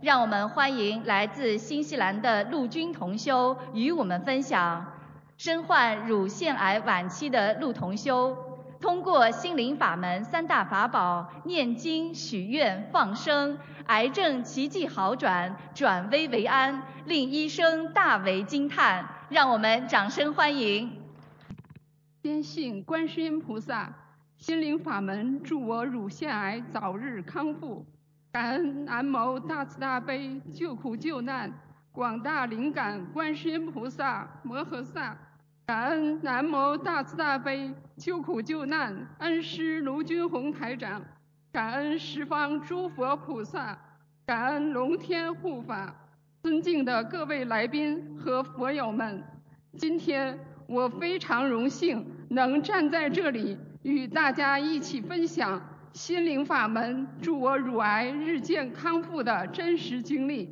让我们欢迎来自新西兰的陆军同修与我们分享。身患乳腺癌晚期的陆同修，通过心灵法门三大法宝——念经、许愿、放生，癌症奇迹好转，转危为安，令医生大为惊叹。让我们掌声欢迎！坚信观世音菩萨心灵法门，助我乳腺癌早日康复。感恩南无大慈大悲救苦救难广大灵感观世音菩萨摩诃萨。感恩南无大慈大悲救苦救难恩师卢军宏台长，感恩十方诸佛菩萨，感恩龙天护法，尊敬的各位来宾和佛友们，今天我非常荣幸能站在这里与大家一起分享心灵法门助我乳癌日渐康复的真实经历。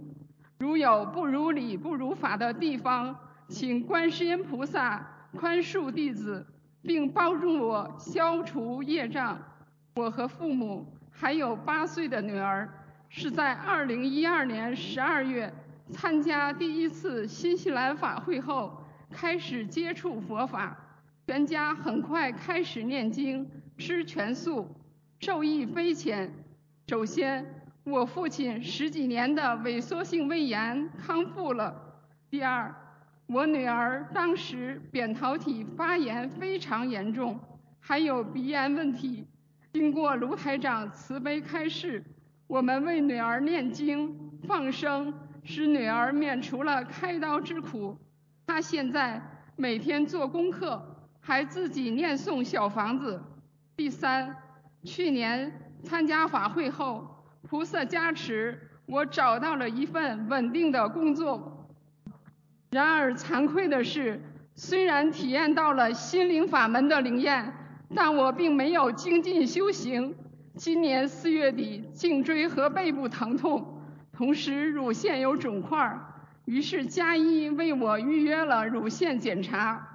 如有不如理不如法的地方，请观世音菩萨宽恕弟子，并帮助我消除业障。我和父母还有八岁的女儿，是在2012年12月参加第一次新西兰法会后开始接触佛法，全家很快开始念经、吃全素，受益匪浅。首先，我父亲十几年的萎缩性胃炎康复了。第二，我女儿当时扁桃体发炎非常严重，还有鼻炎问题。经过卢台长慈悲开示，我们为女儿念经放生，使女儿免除了开刀之苦。她现在每天做功课，还自己念诵小房子。第三，去年参加法会后，菩萨加持，我找到了一份稳定的工作。然而惭愧的是，虽然体验到了心灵法门的灵验，但我并没有精进修行。今年四月底，颈椎和背部疼痛，同时乳腺有肿块，于是加医为我预约了乳腺检查。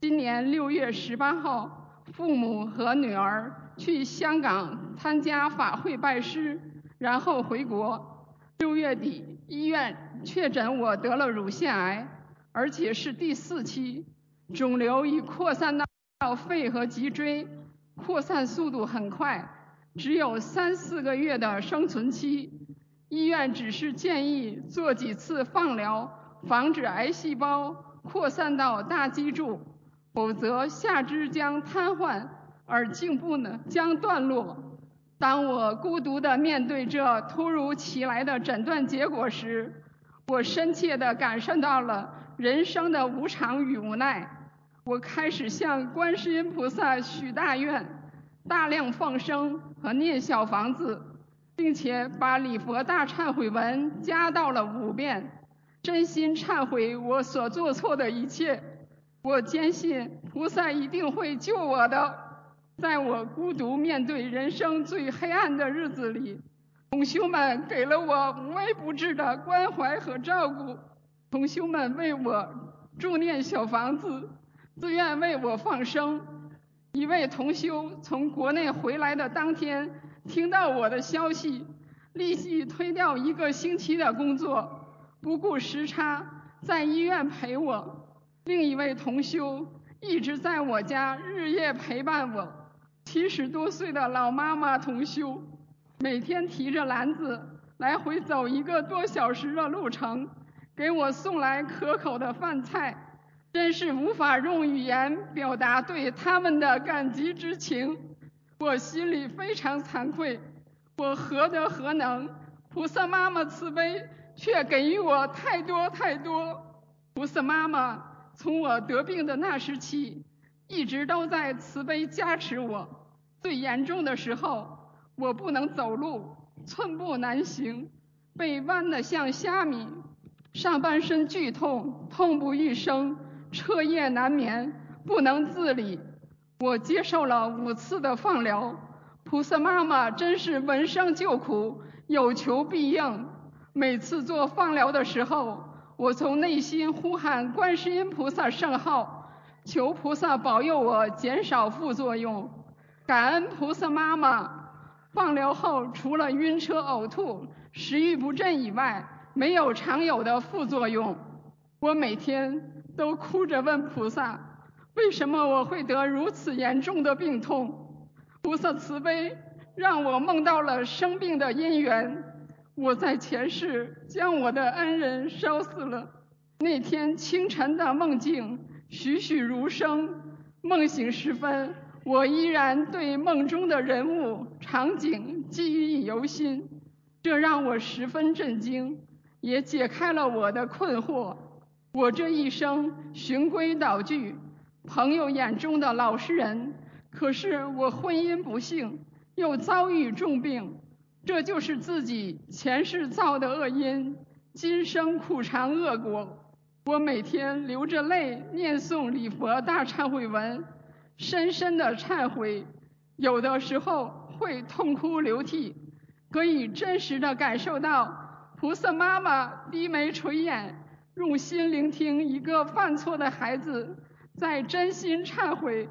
今年六月十八号，父母和女儿去香港参加法会拜师，然后回国。六月底，医院确诊我得了乳腺癌。而且是第四期，肿瘤已扩散到肺和脊椎，扩散速度很快，只有三四个月的生存期。医院只是建议做几次放疗，防止癌细胞扩散到大脊柱，否则下肢将瘫痪，而进步呢将断落。当我孤独地面对这突如其来的诊断结果时，我深切地感受到了。人生的无常与无奈，我开始向观世音菩萨许大愿，大量放生和念小房子，并且把礼佛大忏悔文加到了五遍，真心忏悔我所做错的一切。我坚信菩萨一定会救我的。在我孤独面对人生最黑暗的日子里，同修们给了我无微不至的关怀和照顾。同修们为我助念小房子，自愿为我放生。一位同修从国内回来的当天，听到我的消息，立即推掉一个星期的工作，不顾时差，在医院陪我。另一位同修一直在我家日夜陪伴我。七十多岁的老妈妈同修，每天提着篮子来回走一个多小时的路程。给我送来可口的饭菜，真是无法用语言表达对他们的感激之情。我心里非常惭愧，我何德何能？菩萨妈妈慈悲，却给予我太多太多。菩萨妈妈从我得病的那时起，一直都在慈悲加持我。最严重的时候，我不能走路，寸步难行，被弯得像虾米。上半身剧痛，痛不欲生，彻夜难眠，不能自理。我接受了五次的放疗，菩萨妈妈真是闻声救苦，有求必应。每次做放疗的时候，我从内心呼喊观世音菩萨圣号，求菩萨保佑我减少副作用。感恩菩萨妈妈，放疗后除了晕车、呕吐、食欲不振以外，没有常有的副作用。我每天都哭着问菩萨：为什么我会得如此严重的病痛？菩萨慈悲，让我梦到了生病的因缘。我在前世将我的恩人烧死了。那天清晨的梦境栩栩如生，梦醒时分，我依然对梦中的人物场景记忆犹新，这让我十分震惊。也解开了我的困惑。我这一生循规蹈矩，朋友眼中的老实人，可是我婚姻不幸，又遭遇重病，这就是自己前世造的恶因，今生苦尝恶果。我每天流着泪念诵礼佛大忏悔文，深深的忏悔，有的时候会痛哭流涕，可以真实的感受到。菩萨妈妈低眉垂眼，用心聆听一个犯错的孩子在真心忏悔，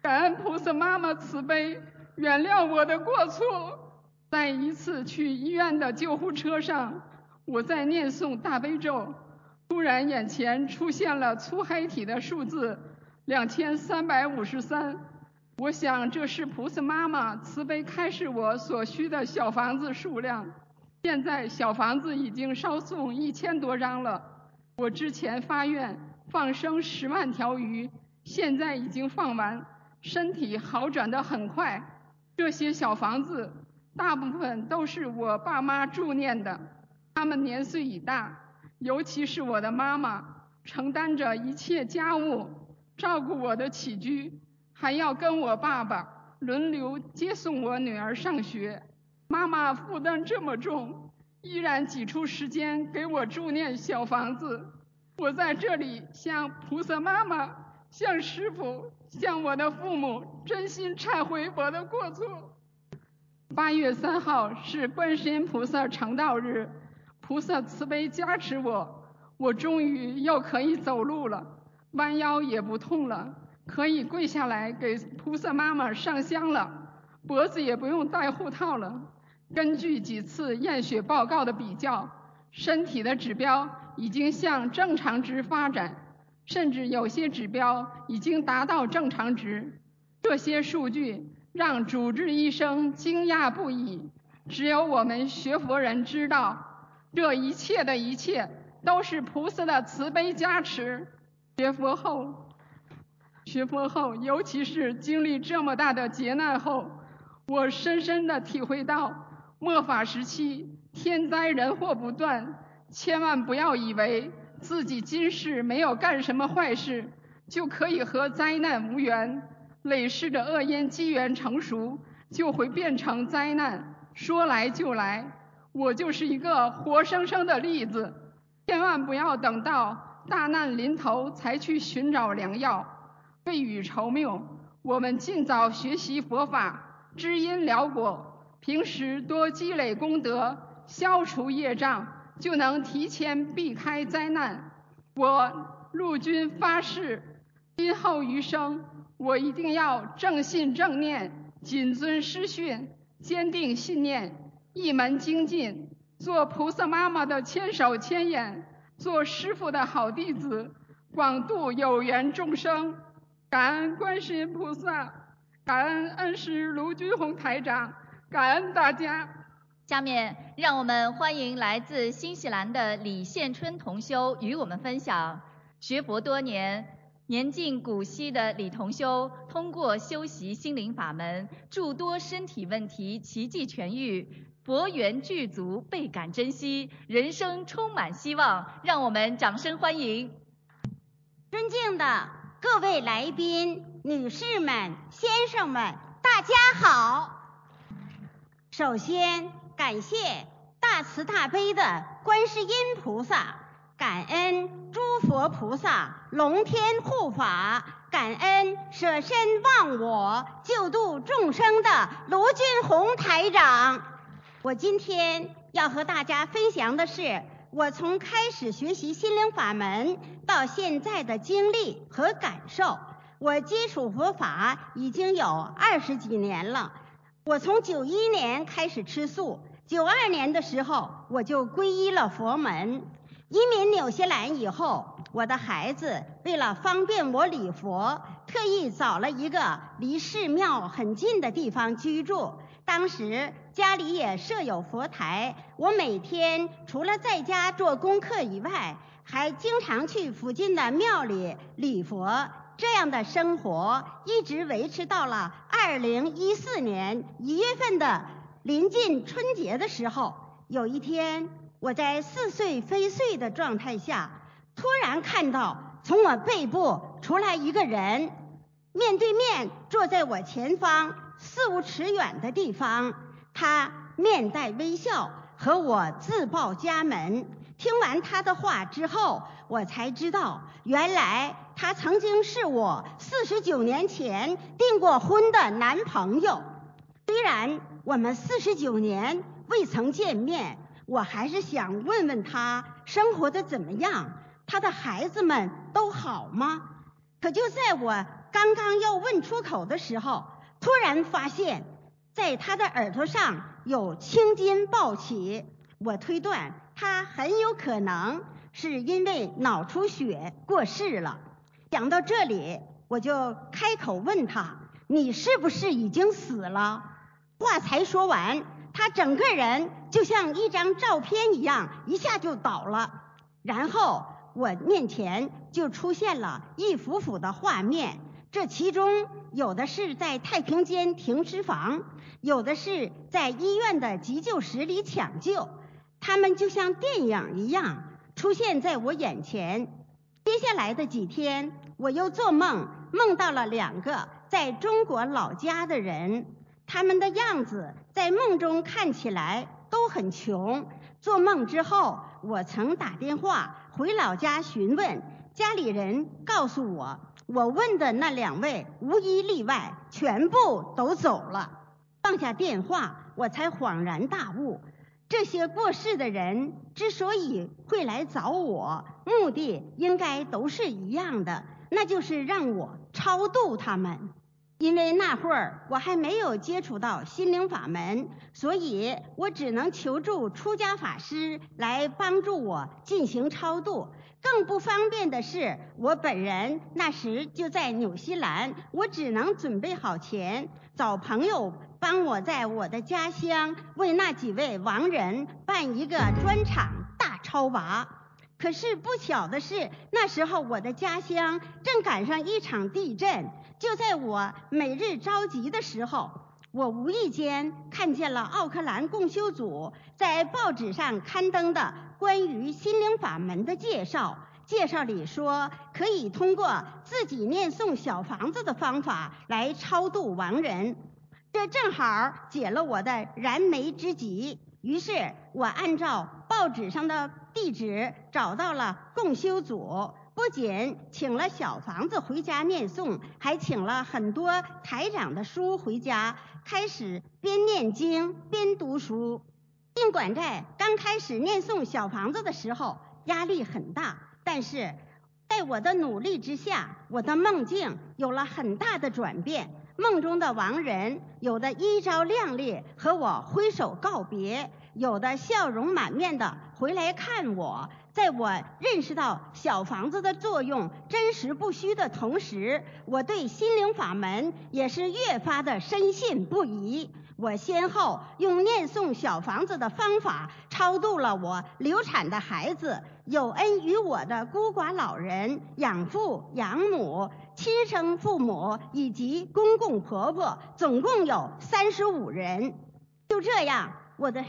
感恩菩萨妈妈慈悲，原谅我的过错。在一次去医院的救护车上，我在念诵大悲咒，突然眼前出现了粗黑体的数字两千三百五十三，我想这是菩萨妈妈慈悲开示我所需的小房子数量。现在小房子已经烧送一千多张了。我之前发愿放生十万条鱼，现在已经放完，身体好转的很快。这些小房子大部分都是我爸妈助念的，他们年岁已大，尤其是我的妈妈，承担着一切家务，照顾我的起居，还要跟我爸爸轮流接送我女儿上学。妈妈负担这么重，依然挤出时间给我住念小房子。我在这里向菩萨妈妈、向师傅、向我的父母真心忏悔我的过错。八月三号是观世音菩萨成道日，菩萨慈悲加持我，我终于又可以走路了，弯腰也不痛了，可以跪下来给菩萨妈妈上香了，脖子也不用戴护套了。根据几次验血报告的比较，身体的指标已经向正常值发展，甚至有些指标已经达到正常值。这些数据让主治医生惊讶不已。只有我们学佛人知道，这一切的一切都是菩萨的慈悲加持。学佛后，学佛后，尤其是经历这么大的劫难后，我深深的体会到。末法时期，天灾人祸不断，千万不要以为自己今世没有干什么坏事，就可以和灾难无缘。累世的恶因机缘成熟，就会变成灾难，说来就来。我就是一个活生生的例子。千万不要等到大难临头才去寻找良药，未雨绸缪。我们尽早学习佛法，知因了果。平时多积累功德，消除业障，就能提前避开灾难。我陆军发誓，今后余生，我一定要正信正念，谨遵师训，坚定信念，一门精进，做菩萨妈妈的千手千眼，做师傅的好弟子，广度有缘众生。感恩观世音菩萨，感恩恩师卢军宏台长。感恩大家。下面让我们欢迎来自新西兰的李宪春同修与我们分享。学佛多年，年近古稀的李同修，通过修习心灵法门，诸多身体问题奇迹痊愈，博缘具足，倍感珍惜，人生充满希望。让我们掌声欢迎。尊敬的各位来宾、女士们、先生们，大家好。首先，感谢大慈大悲的观世音菩萨，感恩诸佛菩萨龙天护法，感恩舍身忘我救度众生的卢俊宏台长。我今天要和大家分享的是我从开始学习心灵法门到现在的经历和感受。我接触佛法已经有二十几年了。我从九一年开始吃素，九二年的时候我就皈依了佛门。移民纽西兰以后，我的孩子为了方便我礼佛，特意找了一个离寺庙很近的地方居住。当时家里也设有佛台，我每天除了在家做功课以外，还经常去附近的庙里礼佛。这样的生活一直维持到了二零一四年一月份的临近春节的时候。有一天，我在似睡非睡的状态下，突然看到从我背部出来一个人，面对面坐在我前方四五尺远的地方。他面带微笑，和我自报家门。听完他的话之后，我才知道，原来他曾经是我四十九年前订过婚的男朋友。虽然我们四十九年未曾见面，我还是想问问他生活的怎么样，他的孩子们都好吗？可就在我刚刚要问出口的时候，突然发现，在他的耳朵上有青筋暴起，我推断。他很有可能是因为脑出血过世了。讲到这里，我就开口问他：“你是不是已经死了？”话才说完，他整个人就像一张照片一样，一下就倒了。然后我面前就出现了一幅幅的画面，这其中有的是在太平间停尸房，有的是在医院的急救室里抢救。他们就像电影一样出现在我眼前。接下来的几天，我又做梦，梦到了两个在中国老家的人。他们的样子在梦中看起来都很穷。做梦之后，我曾打电话回老家询问，家里人告诉我，我问的那两位无一例外全部都走了。放下电话，我才恍然大悟。这些过世的人之所以会来找我，目的应该都是一样的，那就是让我超度他们。因为那会儿我还没有接触到心灵法门，所以我只能求助出家法师来帮助我进行超度。更不方便的是，我本人那时就在纽西兰，我只能准备好钱，找朋友。帮我在我的家乡为那几位亡人办一个专场大超拔。可是不巧的是，那时候我的家乡正赶上一场地震。就在我每日着急的时候，我无意间看见了奥克兰共修组在报纸上刊登的关于心灵法门的介绍。介绍里说，可以通过自己念诵小房子的方法来超度亡人。这正好解了我的燃眉之急，于是我按照报纸上的地址找到了共修组，不仅请了小房子回家念诵，还请了很多台长的书回家，开始边念经边读书。尽管在刚开始念诵小房子的时候压力很大，但是在我的努力之下，我的梦境有了很大的转变。梦中的亡人，有的衣着靓丽，和我挥手告别；有的笑容满面的回来看我。在我认识到小房子的作用真实不虚的同时，我对心灵法门也是越发的深信不疑。我先后用念诵小房子的方法超度了我流产的孩子、有恩于我的孤寡老人、养父养母、亲生父母以及公公婆婆，总共有三十五人。就这样，我的。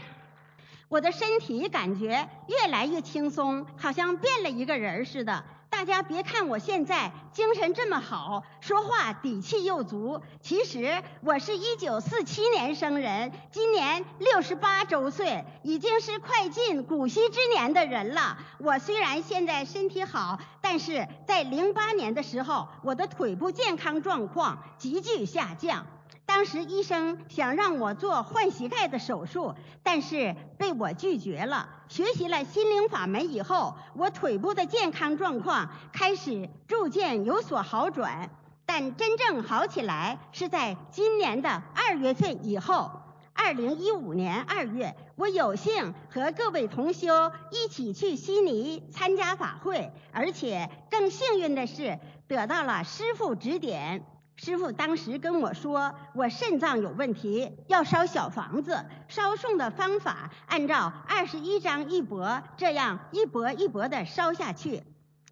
我的身体感觉越来越轻松，好像变了一个人似的。大家别看我现在精神这么好，说话底气又足，其实我是一九四七年生人，今年六十八周岁，已经是快进古稀之年的人了。我虽然现在身体好，但是在零八年的时候，我的腿部健康状况急剧下降。当时医生想让我做换膝盖的手术，但是被我拒绝了。学习了心灵法门以后，我腿部的健康状况开始逐渐有所好转。但真正好起来是在今年的二月份以后。二零一五年二月，我有幸和各位同修一起去悉尼参加法会，而且更幸运的是得到了师傅指点。师傅当时跟我说，我肾脏有问题，要烧小房子，烧送的方法按照二十一张一钵，这样一钵一钵的烧下去。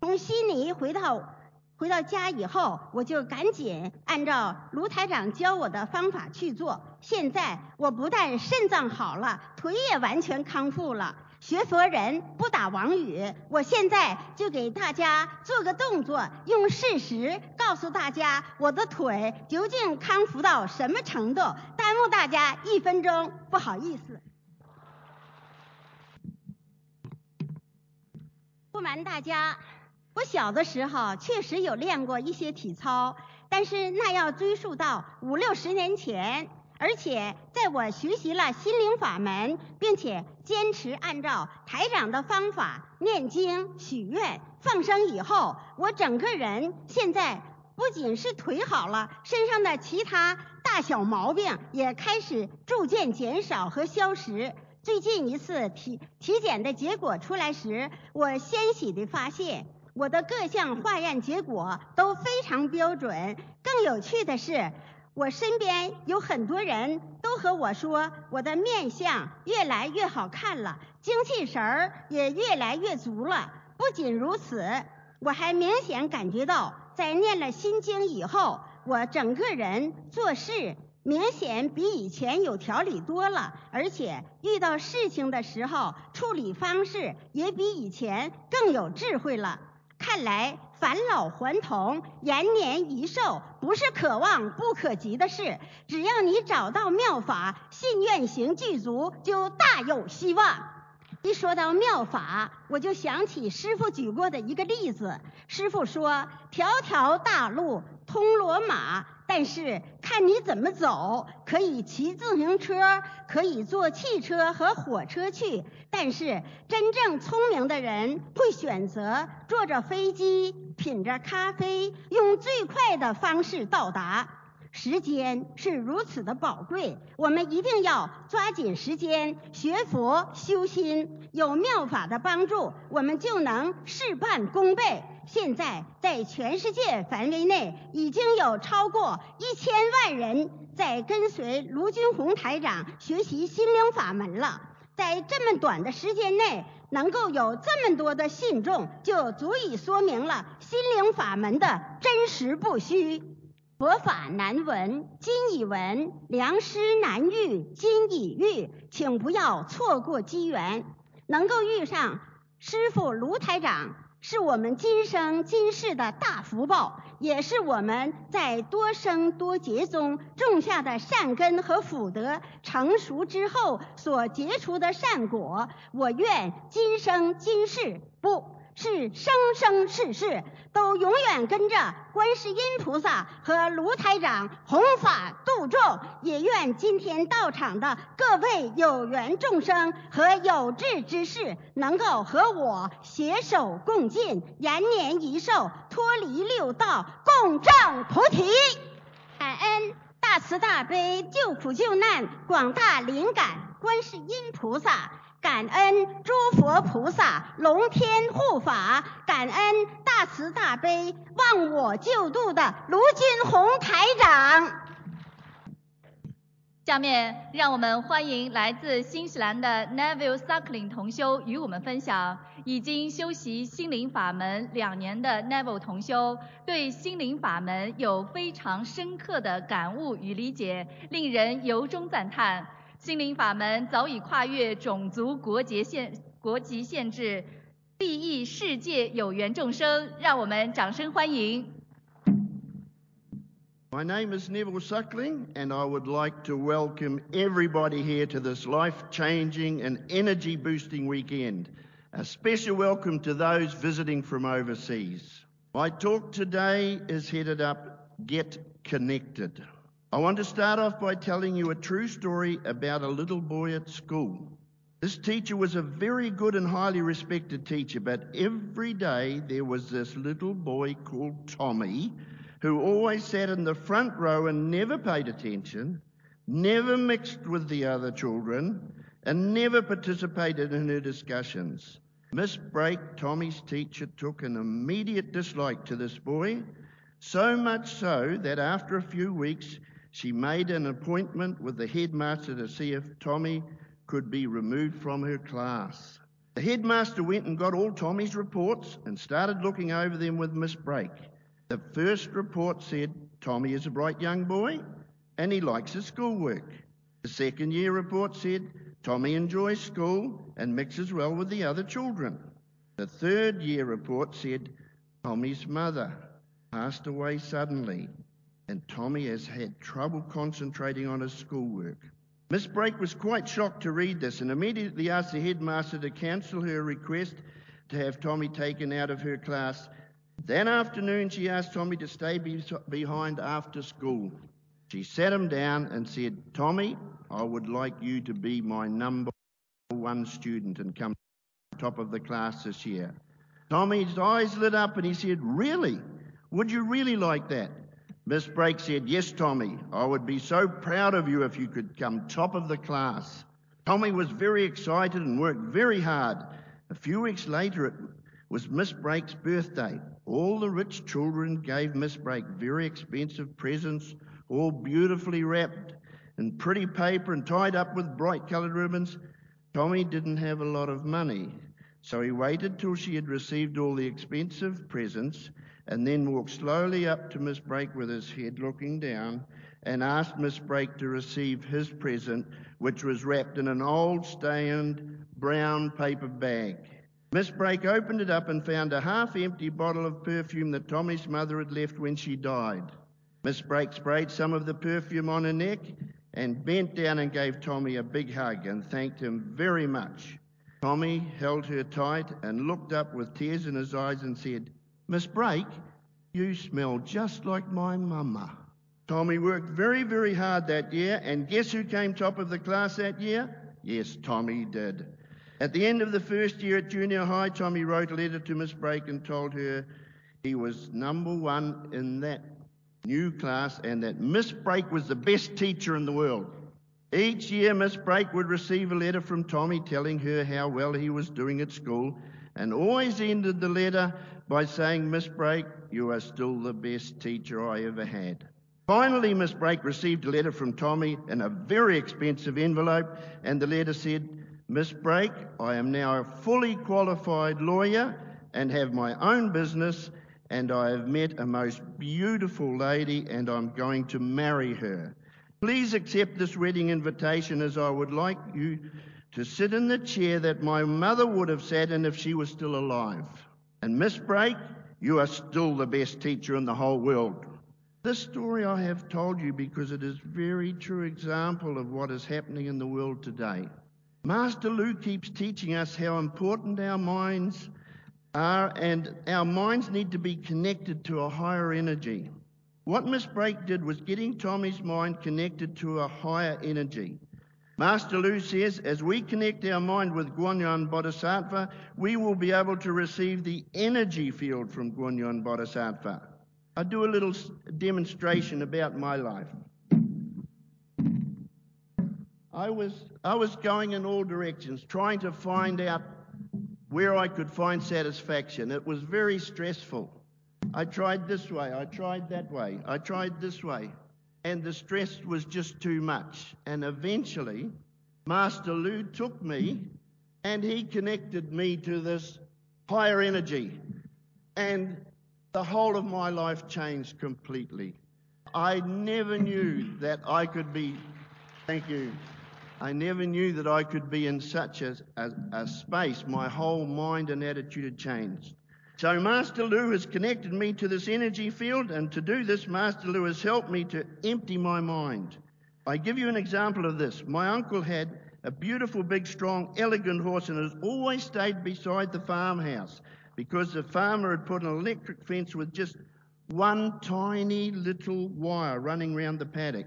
从悉尼回到。回到家以后，我就赶紧按照卢台长教我的方法去做。现在我不但肾脏好了，腿也完全康复了。学佛人不打妄语，我现在就给大家做个动作，用事实告诉大家我的腿究竟康复到什么程度。耽误大家一分钟，不好意思。不瞒大家。我小的时候确实有练过一些体操，但是那要追溯到五六十年前。而且在我学习了心灵法门，并且坚持按照台长的方法念经、许愿、放生以后，我整个人现在不仅是腿好了，身上的其他大小毛病也开始逐渐减少和消失。最近一次体体检的结果出来时，我欣喜地发现。我的各项化验结果都非常标准。更有趣的是，我身边有很多人都和我说，我的面相越来越好看了，精气神儿也越来越足了。不仅如此，我还明显感觉到，在念了心经以后，我整个人做事明显比以前有条理多了，而且遇到事情的时候处理方式也比以前更有智慧了。看来返老还童、延年益寿不是可望不可及的事。只要你找到妙法，信愿行具足，就大有希望。一说到妙法，我就想起师傅举过的一个例子。师傅说：“条条大路通罗马。”但是看你怎么走，可以骑自行车，可以坐汽车和火车去。但是真正聪明的人会选择坐着飞机，品着咖啡，用最快的方式到达。时间是如此的宝贵，我们一定要抓紧时间学佛修心。有妙法的帮助，我们就能事半功倍。现在在全世界范围内，已经有超过一千万人在跟随卢军红台长学习心灵法门了。在这么短的时间内，能够有这么多的信众，就足以说明了心灵法门的真实不虚。佛法难闻，今已闻；良师难遇，今已遇。请不要错过机缘，能够遇上师傅卢台长，是我们今生今世的大福报，也是我们在多生多劫中种下的善根和福德成熟之后所结出的善果。我愿今生今世不。是生生世世都永远跟着观世音菩萨和卢台长弘法度众，也愿今天到场的各位有缘众生和有志之士，能够和我携手共进，延年益寿，脱离六道，共证菩提。感恩大慈大悲救苦救难广大灵感观世音菩萨。感恩诸佛菩萨龙天护法，感恩大慈大悲忘我救度的卢军红台长。下面让我们欢迎来自新西兰的 Neville Suckling 同修与我们分享。已经修习心灵法门两年的 Neville 同修，对心灵法门有非常深刻的感悟与理解，令人由衷赞叹。心灵法门早已跨越种族、国界限、国籍限制，利益世界有缘众生。让我们掌声欢迎。My name is Neville Suckling, and I would like to welcome everybody here to this life changing and energy boosting weekend. A special welcome to those visiting from overseas. My talk today is headed up Get Connected. I want to start off by telling you a true story about a little boy at school. This teacher was a very good and highly respected teacher, but every day there was this little boy called Tommy who always sat in the front row and never paid attention, never mixed with the other children, and never participated in her discussions. Miss Brake, Tommy's teacher, took an immediate dislike to this boy, so much so that after a few weeks she made an appointment with the headmaster to see if Tommy could be removed from her class. The headmaster went and got all Tommy's reports and started looking over them with Miss Brake. The first report said Tommy is a bright young boy and he likes his schoolwork. The second year report said Tommy enjoys school and mixes well with the other children. The third year report said Tommy's mother passed away suddenly and Tommy has had trouble concentrating on his schoolwork. Miss Brake was quite shocked to read this and immediately asked the headmaster to cancel her request to have Tommy taken out of her class. That afternoon, she asked Tommy to stay be- behind after school. She sat him down and said, Tommy, I would like you to be my number one student and come top of the class this year. Tommy's eyes lit up and he said, Really? Would you really like that? Miss Brake said, Yes, Tommy, I would be so proud of you if you could come top of the class. Tommy was very excited and worked very hard. A few weeks later, it was Miss Brake's birthday. All the rich children gave Miss Brake very expensive presents, all beautifully wrapped in pretty paper and tied up with bright coloured ribbons. Tommy didn't have a lot of money, so he waited till she had received all the expensive presents and then walked slowly up to Miss Brake with his head looking down and asked Miss Brake to receive his present, which was wrapped in an old stained brown paper bag. Miss Brake opened it up and found a half empty bottle of perfume that Tommy's mother had left when she died. Miss Brake sprayed some of the perfume on her neck and bent down and gave Tommy a big hug and thanked him very much. Tommy held her tight and looked up with tears in his eyes and said, Miss Brake, you smell just like my mama. Tommy worked very, very hard that year, and guess who came top of the class that year? Yes, Tommy did. At the end of the first year at junior high, Tommy wrote a letter to Miss Brake and told her he was number one in that new class and that Miss Brake was the best teacher in the world. Each year, Miss Brake would receive a letter from Tommy telling her how well he was doing at school and always ended the letter by saying, Miss Brake, you are still the best teacher I ever had. Finally, Miss Brake received a letter from Tommy in a very expensive envelope, and the letter said, Miss Brake, I am now a fully qualified lawyer and have my own business, and I have met a most beautiful lady, and I'm going to marry her. Please accept this wedding invitation as I would like you to sit in the chair that my mother would have sat in if she was still alive. And Miss Brake, you are still the best teacher in the whole world. This story I have told you because it is very true example of what is happening in the world today. Master Lou keeps teaching us how important our minds are, and our minds need to be connected to a higher energy. What Miss Brake did was getting Tommy's mind connected to a higher energy. Master Lu says, as we connect our mind with Guanyin Bodhisattva, we will be able to receive the energy field from Guanyin Bodhisattva. I'll do a little demonstration about my life. I was, I was going in all directions, trying to find out where I could find satisfaction. It was very stressful. I tried this way, I tried that way, I tried this way, and the stress was just too much. And eventually, Master Lu took me and he connected me to this higher energy. And the whole of my life changed completely. I never knew that I could be, thank you, I never knew that I could be in such a, a, a space. My whole mind and attitude had changed. So Master Lu has connected me to this energy field, and to do this, Master Lu has helped me to empty my mind. I give you an example of this. My uncle had a beautiful, big, strong, elegant horse, and has always stayed beside the farmhouse because the farmer had put an electric fence with just one tiny little wire running round the paddock.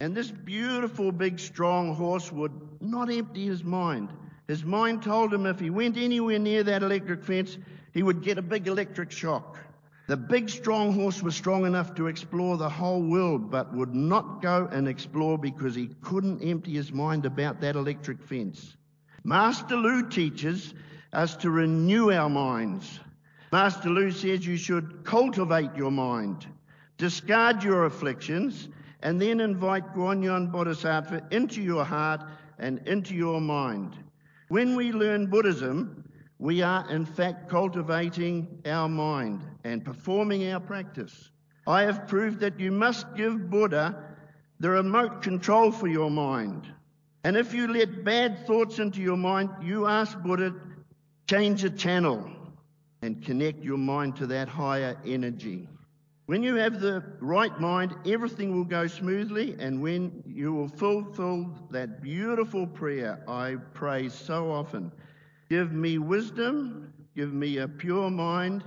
And this beautiful, big, strong horse would not empty his mind. His mind told him if he went anywhere near that electric fence, he would get a big electric shock. The big strong horse was strong enough to explore the whole world, but would not go and explore because he couldn't empty his mind about that electric fence. Master Lou teaches us to renew our minds. Master Lou says you should cultivate your mind, discard your afflictions, and then invite Guanyan Bodhisattva into your heart and into your mind. When we learn Buddhism, we are in fact cultivating our mind and performing our practice. I have proved that you must give Buddha the remote control for your mind. And if you let bad thoughts into your mind, you ask Buddha, change the channel and connect your mind to that higher energy. When you have the right mind, everything will go smoothly, and when you will fulfill that beautiful prayer I pray so often give me wisdom, give me a pure mind,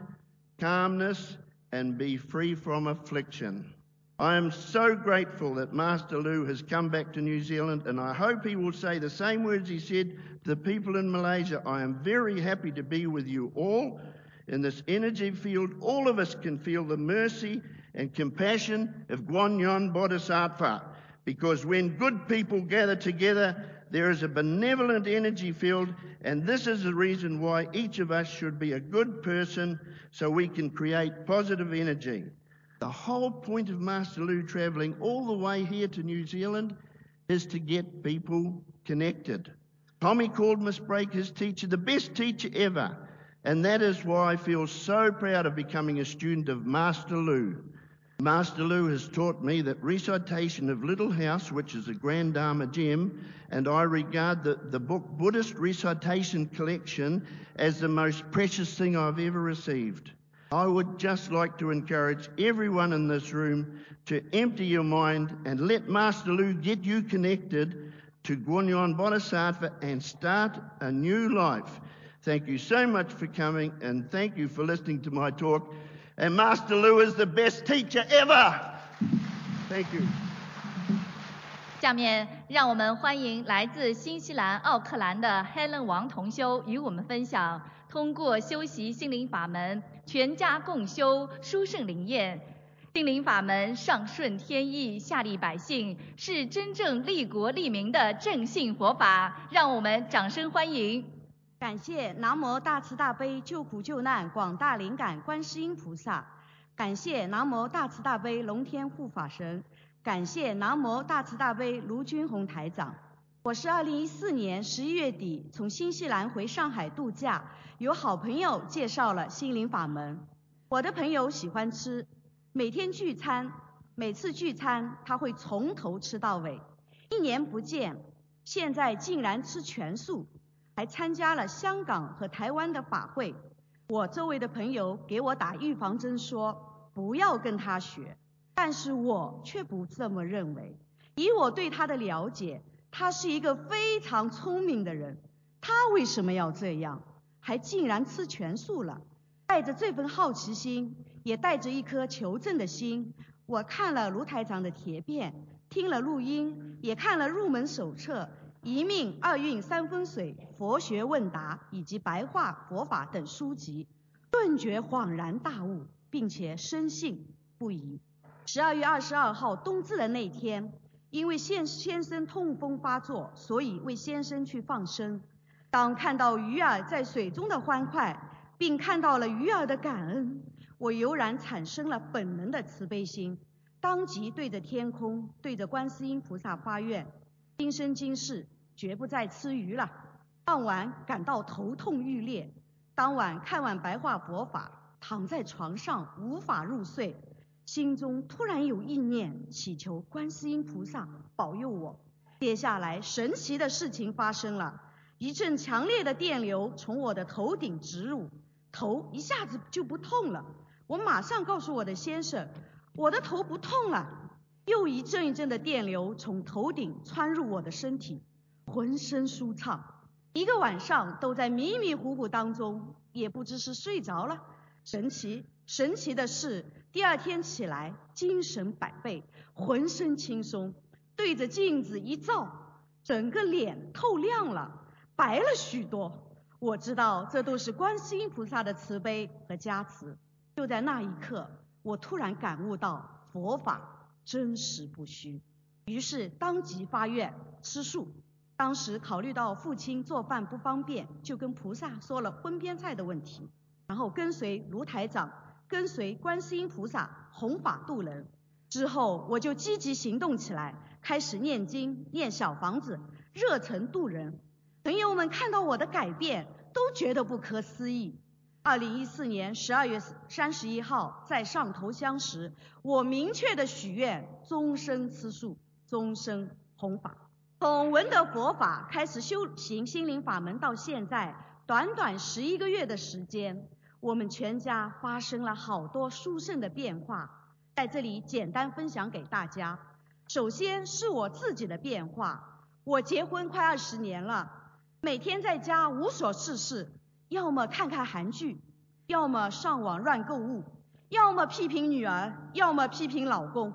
calmness, and be free from affliction. I am so grateful that Master Lou has come back to New Zealand, and I hope he will say the same words he said to the people in Malaysia. I am very happy to be with you all in this energy field. All of us can feel the mercy and compassion of Guanyan Bodhisattva, because when good people gather together, there is a benevolent energy field, and this is the reason why each of us should be a good person so we can create positive energy. The whole point of Master Lou travelling all the way here to New Zealand is to get people connected. Tommy called Miss his teacher the best teacher ever, and that is why I feel so proud of becoming a student of Master Lu. Master Lu has taught me that recitation of Little House, which is a Grand Dharma gem, and I regard the, the book Buddhist Recitation Collection as the most precious thing I've ever received. I would just like to encourage everyone in this room to empty your mind and let Master Lu get you connected to Guanyan Bodhisattva and start a new life. Thank you so much for coming and thank you for listening to my talk. And Master Lou is the best teacher ever. Thank you. 下面让我们欢迎来自新西兰奥克兰的 Helen 王同修与我们分享，通过修习心灵法门，全家共修，殊胜灵验。心灵法门上顺天意，下利百姓，是真正利国利民的正信佛法。让我们掌声欢迎！感谢南无大慈大悲救苦救难广大灵感观世音菩萨，感谢南无大慈大悲龙天护法神，感谢南无大慈大悲卢军宏台长。我是二零一四年十一月底从新西兰回上海度假，有好朋友介绍了心灵法门。我的朋友喜欢吃，每天聚餐，每次聚餐他会从头吃到尾，一年不见，现在竟然吃全素。还参加了香港和台湾的法会。我周围的朋友给我打预防针，说不要跟他学，但是我却不这么认为。以我对他的了解，他是一个非常聪明的人。他为什么要这样？还竟然吃全素了？带着这份好奇心，也带着一颗求证的心，我看了卢台长的铁片，听了录音，也看了入门手册。一命二运三风水佛学问答以及白话佛法等书籍，顿觉恍然大悟，并且深信不疑。十二月二十二号冬至的那天，因为先先生痛风发作，所以为先生去放生。当看到鱼儿在水中的欢快，并看到了鱼儿的感恩，我油然产生了本能的慈悲心，当即对着天空，对着观世音菩萨发愿。今生今世绝不再吃鱼了。傍晚感到头痛欲裂，当晚看完白话佛法，躺在床上无法入睡，心中突然有意念，祈求观世音菩萨保佑我。接下来神奇的事情发生了，一阵强烈的电流从我的头顶直入，头一下子就不痛了。我马上告诉我的先生，我的头不痛了。又一阵一阵的电流从头顶穿入我的身体，浑身舒畅。一个晚上都在迷迷糊糊当中，也不知是睡着了。神奇，神奇的是，第二天起来精神百倍，浑身轻松，对着镜子一照，整个脸透亮了，白了许多。我知道这都是观世音菩萨的慈悲和加持。就在那一刻，我突然感悟到佛法真实不虚，于是当即发愿吃素。当时考虑到父亲做饭不方便，就跟菩萨说了荤边菜的问题，然后跟随卢台长，跟随观世音菩萨弘法度人。之后我就积极行动起来，开始念经、念小房子，热忱度人。朋友们看到我的改变，都觉得不可思议。二零一四年十二月三十一号在上头香时，我明确的许愿：终身吃素，终身弘法。从闻得佛法开始修行心灵法门到现在，短短十一个月的时间，我们全家发生了好多殊胜的变化，在这里简单分享给大家。首先是我自己的变化，我结婚快二十年了。每天在家无所事事，要么看看韩剧，要么上网乱购物，要么批评女儿，要么批评老公。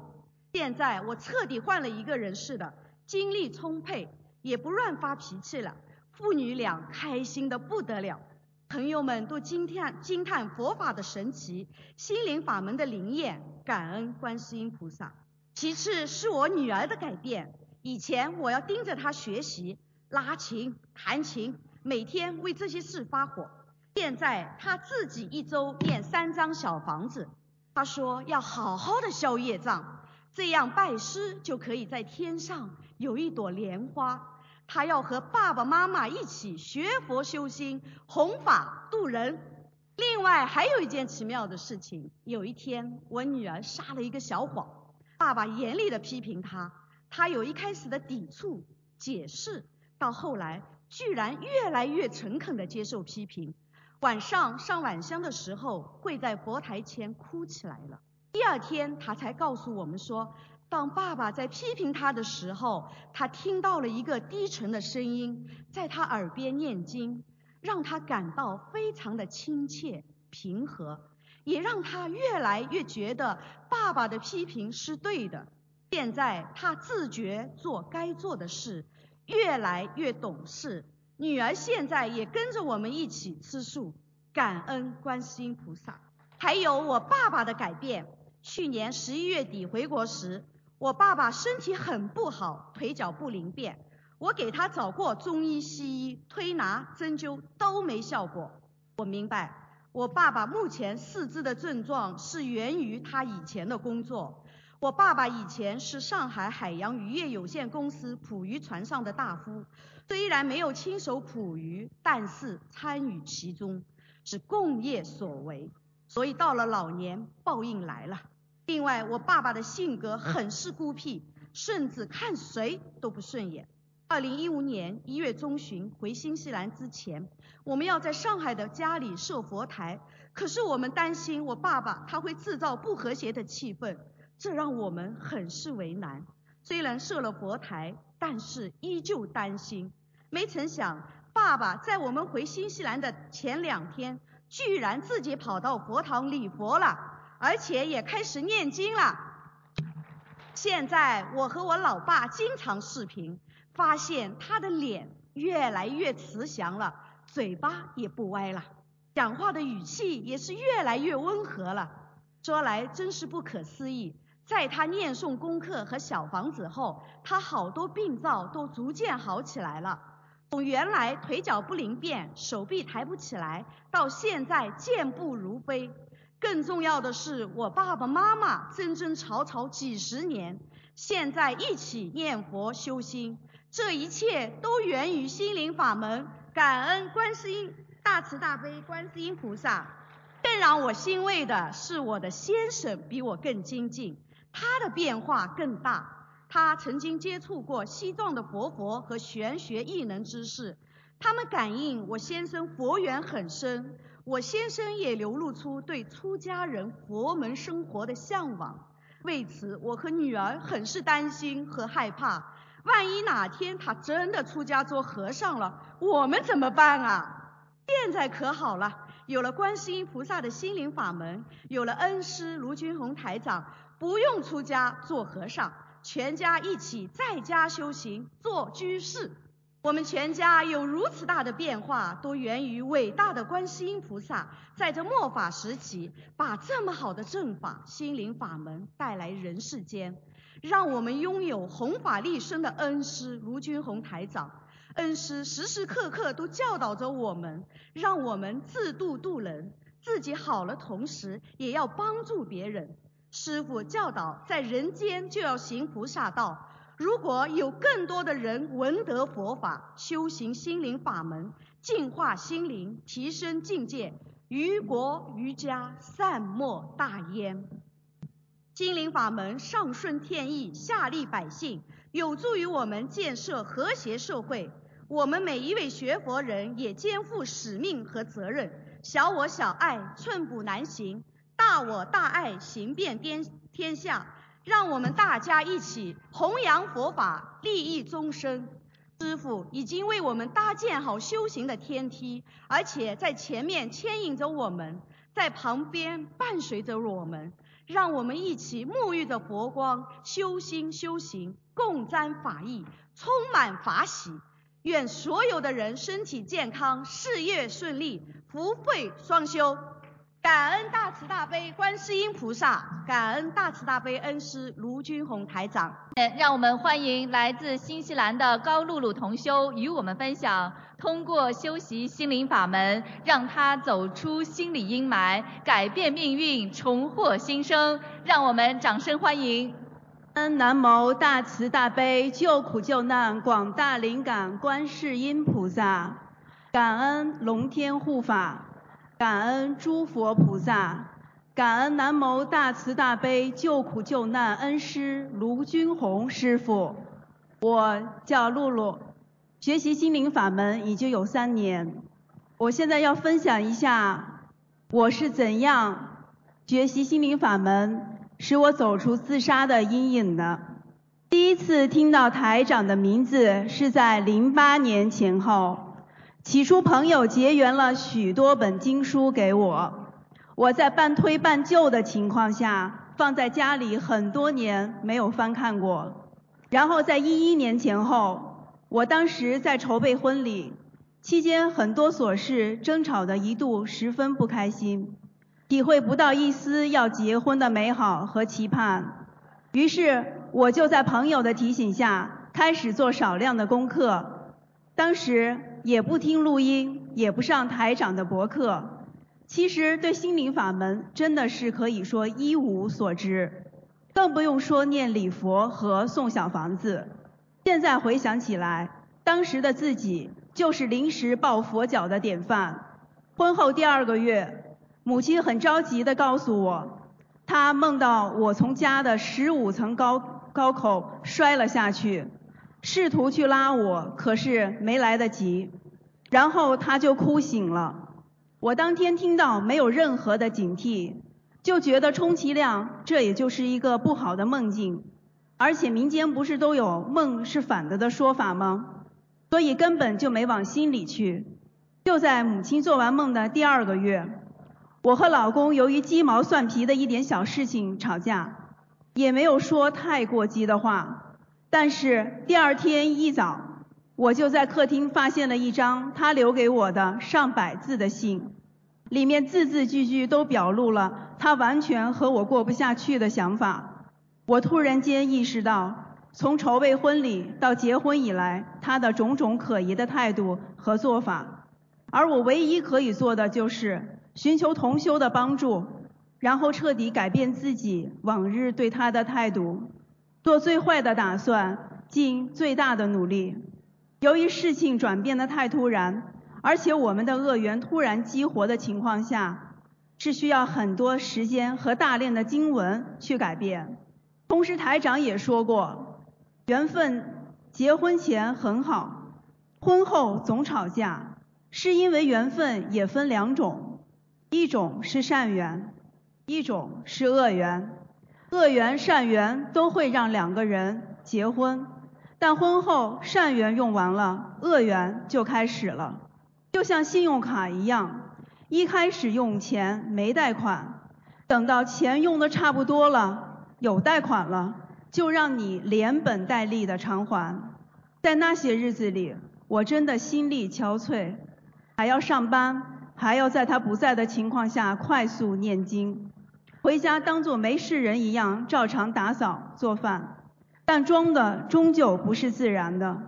现在我彻底换了一个人似的，精力充沛，也不乱发脾气了。父女俩开心的不得了，朋友们都惊叹惊叹佛法的神奇，心灵法门的灵验，感恩观世音菩萨。其次是我女儿的改变，以前我要盯着她学习。拉琴、弹琴，每天为这些事发火。现在他自己一周念三张小房子。他说要好好的消业障，这样拜师就可以在天上有一朵莲花。他要和爸爸妈妈一起学佛修心、弘法度人。另外还有一件奇妙的事情，有一天我女儿撒了一个小谎，爸爸严厉的批评她，她有一开始的抵触、解释。到后来，居然越来越诚恳地接受批评。晚上上晚香的时候，跪在佛台前哭起来了。第二天，他才告诉我们说，当爸爸在批评他的时候，他听到了一个低沉的声音在他耳边念经，让他感到非常的亲切、平和，也让他越来越觉得爸爸的批评是对的。现在，他自觉做该做的事。越来越懂事，女儿现在也跟着我们一起吃素，感恩观世音菩萨。还有我爸爸的改变，去年十一月底回国时，我爸爸身体很不好，腿脚不灵便，我给他找过中医西医，推拿针灸都没效果。我明白，我爸爸目前四肢的症状是源于他以前的工作。我爸爸以前是上海海洋渔业有限公司捕鱼船上的大夫，虽然没有亲手捕鱼，但是参与其中，是共业所为。所以到了老年，报应来了。另外，我爸爸的性格很是孤僻，甚至看谁都不顺眼。二零一五年一月中旬回新西兰之前，我们要在上海的家里设佛台，可是我们担心我爸爸他会制造不和谐的气氛。这让我们很是为难。虽然设了佛台，但是依旧担心。没成想，爸爸在我们回新西兰的前两天，居然自己跑到佛堂礼佛了，而且也开始念经了。现在我和我老爸经常视频，发现他的脸越来越慈祥了，嘴巴也不歪了，讲话的语气也是越来越温和了。说来真是不可思议。在他念诵功课和小房子后，他好多病灶都逐渐好起来了。从原来腿脚不灵便、手臂抬不起来，到现在健步如飞。更重要的是，我爸爸妈妈争争吵吵几十年，现在一起念佛修心，这一切都源于心灵法门。感恩观世音大慈大悲观世音菩萨。更让我欣慰的是，我的先生比我更精进。他的变化更大。他曾经接触过西藏的活佛和玄学异能之士，他们感应我先生佛缘很深。我先生也流露出对出家人佛门生活的向往。为此，我和女儿很是担心和害怕。万一哪天他真的出家做和尚了，我们怎么办啊？现在可好了，有了观世音菩萨的心灵法门，有了恩师卢军宏台长。不用出家做和尚，全家一起在家修行做居士。我们全家有如此大的变化，都源于伟大的观世音菩萨在这末法时期，把这么好的正法、心灵法门带来人世间，让我们拥有弘法利生的恩师卢军宏台长。恩师时时刻刻都教导着我们，让我们自度度人，自己好了，同时也要帮助别人。师父教导，在人间就要行菩萨道。如果有更多的人闻得佛法，修行心灵法门，净化心灵，提升境界，于国于家善莫大焉。心灵法门上顺天意，下利百姓，有助于我们建设和谐社会。我们每一位学佛人也肩负使命和责任，小我小爱寸步难行，大我大爱行遍天天下。让我们大家一起弘扬佛法，利益众生。师父已经为我们搭建好修行的天梯，而且在前面牵引着我们，在旁边伴随着我们，让我们一起沐浴着佛光，修心修行，共沾法益，充满法喜。愿所有的人身体健康，事业顺利，福慧双修。感恩大慈大悲观世音菩萨，感恩大慈大悲恩师卢军宏台长。让我们欢迎来自新西兰的高露露同修与我们分享，通过修习心灵法门，让他走出心理阴霾，改变命运，重获新生。让我们掌声欢迎。恩南无大慈大悲救苦救难广大灵感观世音菩萨，感恩龙天护法。感恩诸佛菩萨，感恩南无大慈大悲救苦救难恩师卢军宏师傅。我叫露露，学习心灵法门已经有三年。我现在要分享一下我是怎样学习心灵法门，使我走出自杀的阴影的。第一次听到台长的名字是在零八年前后。起初，朋友结缘了许多本经书给我，我在半推半就的情况下放在家里很多年没有翻看过。然后在一一年前后，我当时在筹备婚礼，期间很多琐事争吵的一度十分不开心，体会不到一丝要结婚的美好和期盼。于是我就在朋友的提醒下开始做少量的功课，当时。也不听录音，也不上台长的博客。其实对心灵法门真的是可以说一无所知，更不用说念礼佛和送小房子。现在回想起来，当时的自己就是临时抱佛脚的典范。婚后第二个月，母亲很着急地告诉我，她梦到我从家的十五层高高口摔了下去。试图去拉我，可是没来得及，然后他就哭醒了。我当天听到没有任何的警惕，就觉得充其量这也就是一个不好的梦境，而且民间不是都有梦是反的的说法吗？所以根本就没往心里去。就在母亲做完梦的第二个月，我和老公由于鸡毛蒜皮的一点小事情吵架，也没有说太过激的话。但是第二天一早，我就在客厅发现了一张他留给我的上百字的信，里面字字句句都表露了他完全和我过不下去的想法。我突然间意识到，从筹备婚礼到结婚以来，他的种种可疑的态度和做法，而我唯一可以做的就是寻求同修的帮助，然后彻底改变自己往日对他的态度。做最坏的打算，尽最大的努力。由于事情转变的太突然，而且我们的恶缘突然激活的情况下，是需要很多时间和大量的经文去改变。同时，台长也说过，缘分结婚前很好，婚后总吵架，是因为缘分也分两种，一种是善缘，一种是恶缘。恶缘善缘都会让两个人结婚，但婚后善缘用完了，恶缘就开始了。就像信用卡一样，一开始用钱没贷款，等到钱用的差不多了，有贷款了，就让你连本带利的偿还。在那些日子里，我真的心力憔悴，还要上班，还要在他不在的情况下快速念经，回家当做没事人一样照常打扫做饭，但装的终究不是自然的，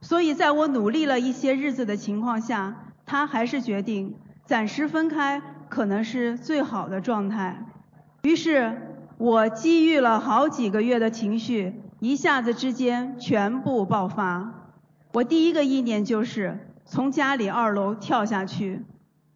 所以在我努力了一些日子的情况下，他还是决定暂时分开，可能是最好的状态。于是。我积郁了好几个月的情绪，一下子之间全部爆发。我第一个意念就是从家里二楼跳下去，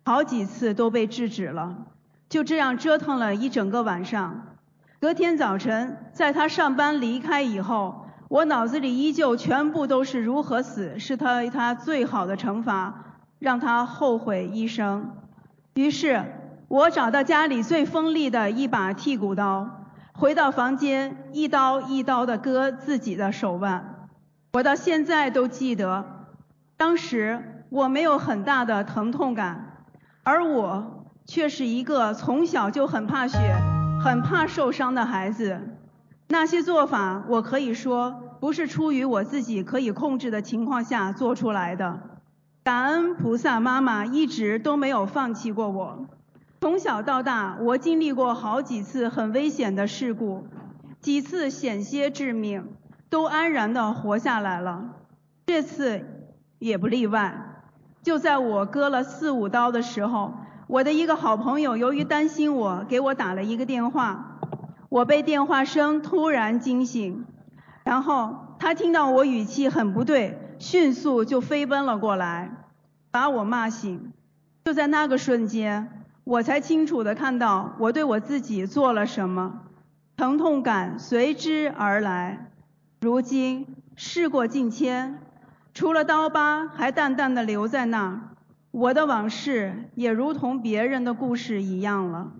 好几次都被制止了。就这样折腾了一整个晚上。隔天早晨，在他上班离开以后，我脑子里依旧全部都是如何死是他他最好的惩罚，让他后悔一生。于是。我找到家里最锋利的一把剔骨刀，回到房间，一刀一刀地割自己的手腕。我到现在都记得，当时我没有很大的疼痛感，而我却是一个从小就很怕血、很怕受伤的孩子。那些做法，我可以说不是出于我自己可以控制的情况下做出来的。感恩菩萨妈妈一直都没有放弃过我。从小到大，我经历过好几次很危险的事故，几次险些致命，都安然的活下来了。这次也不例外。就在我割了四五刀的时候，我的一个好朋友由于担心我，给我打了一个电话。我被电话声突然惊醒，然后他听到我语气很不对，迅速就飞奔了过来，把我骂醒。就在那个瞬间。我才清楚地看到我对我自己做了什么，疼痛感随之而来。如今事过境迁，除了刀疤还淡淡地留在那儿，我的往事也如同别人的故事一样了。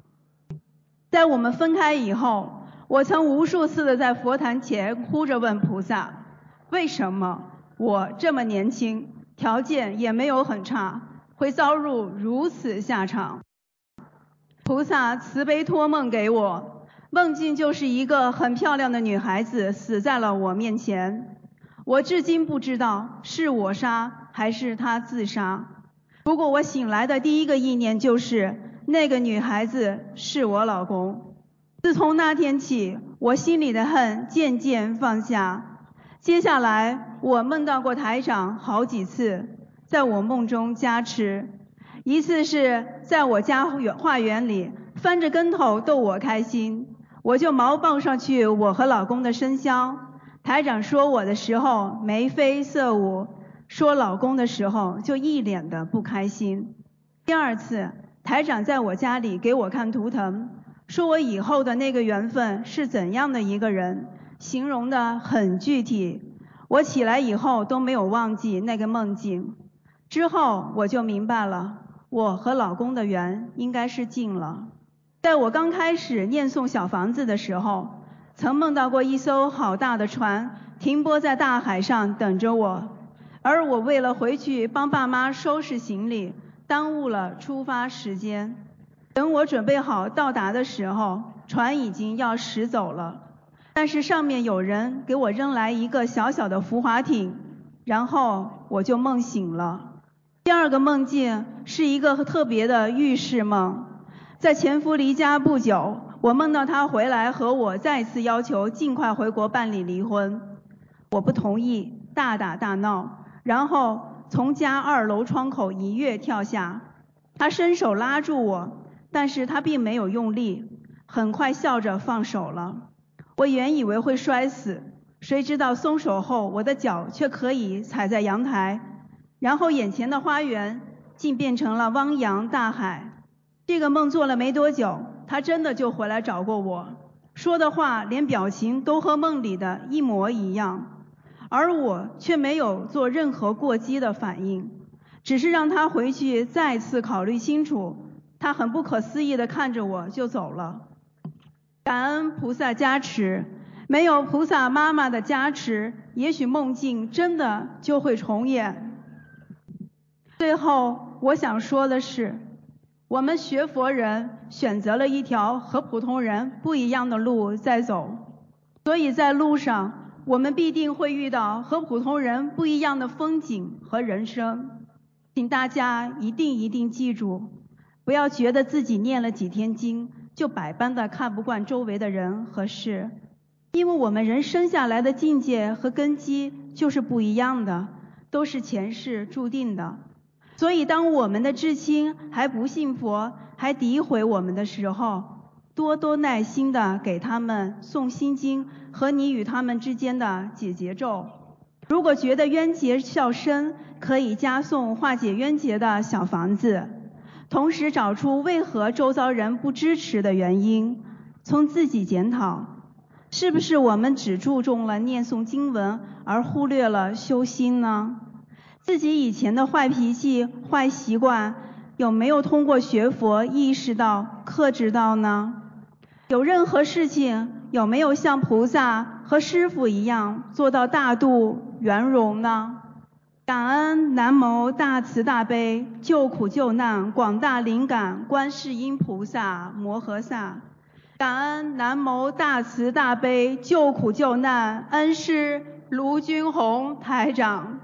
在我们分开以后，我曾无数次的在佛坛前哭着问菩萨：为什么我这么年轻，条件也没有很差，会遭入如此下场？菩萨慈悲托梦给我，梦境就是一个很漂亮的女孩子死在了我面前。我至今不知道是我杀还是她自杀。不过我醒来的第一个意念就是那个女孩子是我老公。自从那天起，我心里的恨渐渐放下。接下来我梦到过台长好几次，在我梦中加持。一次是在我家园花园里翻着跟头逗我开心，我就毛抱上去我和老公的生肖。台长说我的时候眉飞色舞，说老公的时候就一脸的不开心。第二次，台长在我家里给我看图腾，说我以后的那个缘分是怎样的一个人，形容的很具体。我起来以后都没有忘记那个梦境，之后我就明白了。我和老公的缘应该是尽了。在我刚开始念诵小房子的时候，曾梦到过一艘好大的船停泊在大海上等着我，而我为了回去帮爸妈收拾行李，耽误了出发时间。等我准备好到达的时候，船已经要驶走了。但是上面有人给我扔来一个小小的浮滑艇，然后我就梦醒了。第二个梦境是一个特别的预示梦，在前夫离家不久，我梦到他回来和我再次要求尽快回国办理离婚，我不同意，大打大闹，然后从家二楼窗口一跃跳下，他伸手拉住我，但是他并没有用力，很快笑着放手了。我原以为会摔死，谁知道松手后，我的脚却可以踩在阳台。然后眼前的花园竟变成了汪洋大海。这个梦做了没多久，他真的就回来找过我，说的话连表情都和梦里的一模一样，而我却没有做任何过激的反应，只是让他回去再次考虑清楚。他很不可思议地看着我就走了。感恩菩萨加持，没有菩萨妈妈的加持，也许梦境真的就会重演。最后，我想说的是，我们学佛人选择了一条和普通人不一样的路在走，所以在路上，我们必定会遇到和普通人不一样的风景和人生。请大家一定一定记住，不要觉得自己念了几天经就百般的看不惯周围的人和事，因为我们人生下来的境界和根基就是不一样的，都是前世注定的。所以，当我们的至亲还不信佛，还诋毁我们的时候，多多耐心的给他们诵心经和你与他们之间的解结咒。如果觉得冤结较深，可以加送化解冤结的小房子，同时找出为何周遭人不支持的原因，从自己检讨，是不是我们只注重了念诵经文，而忽略了修心呢？自己以前的坏脾气、坏习惯，有没有通过学佛意识到、克制到呢？有任何事情，有没有像菩萨和师父一样做到大度圆融呢？感恩南无大慈大悲救苦救难广大灵感观世音菩萨摩诃萨，感恩南无大慈大悲救苦救难恩师卢军宏台长。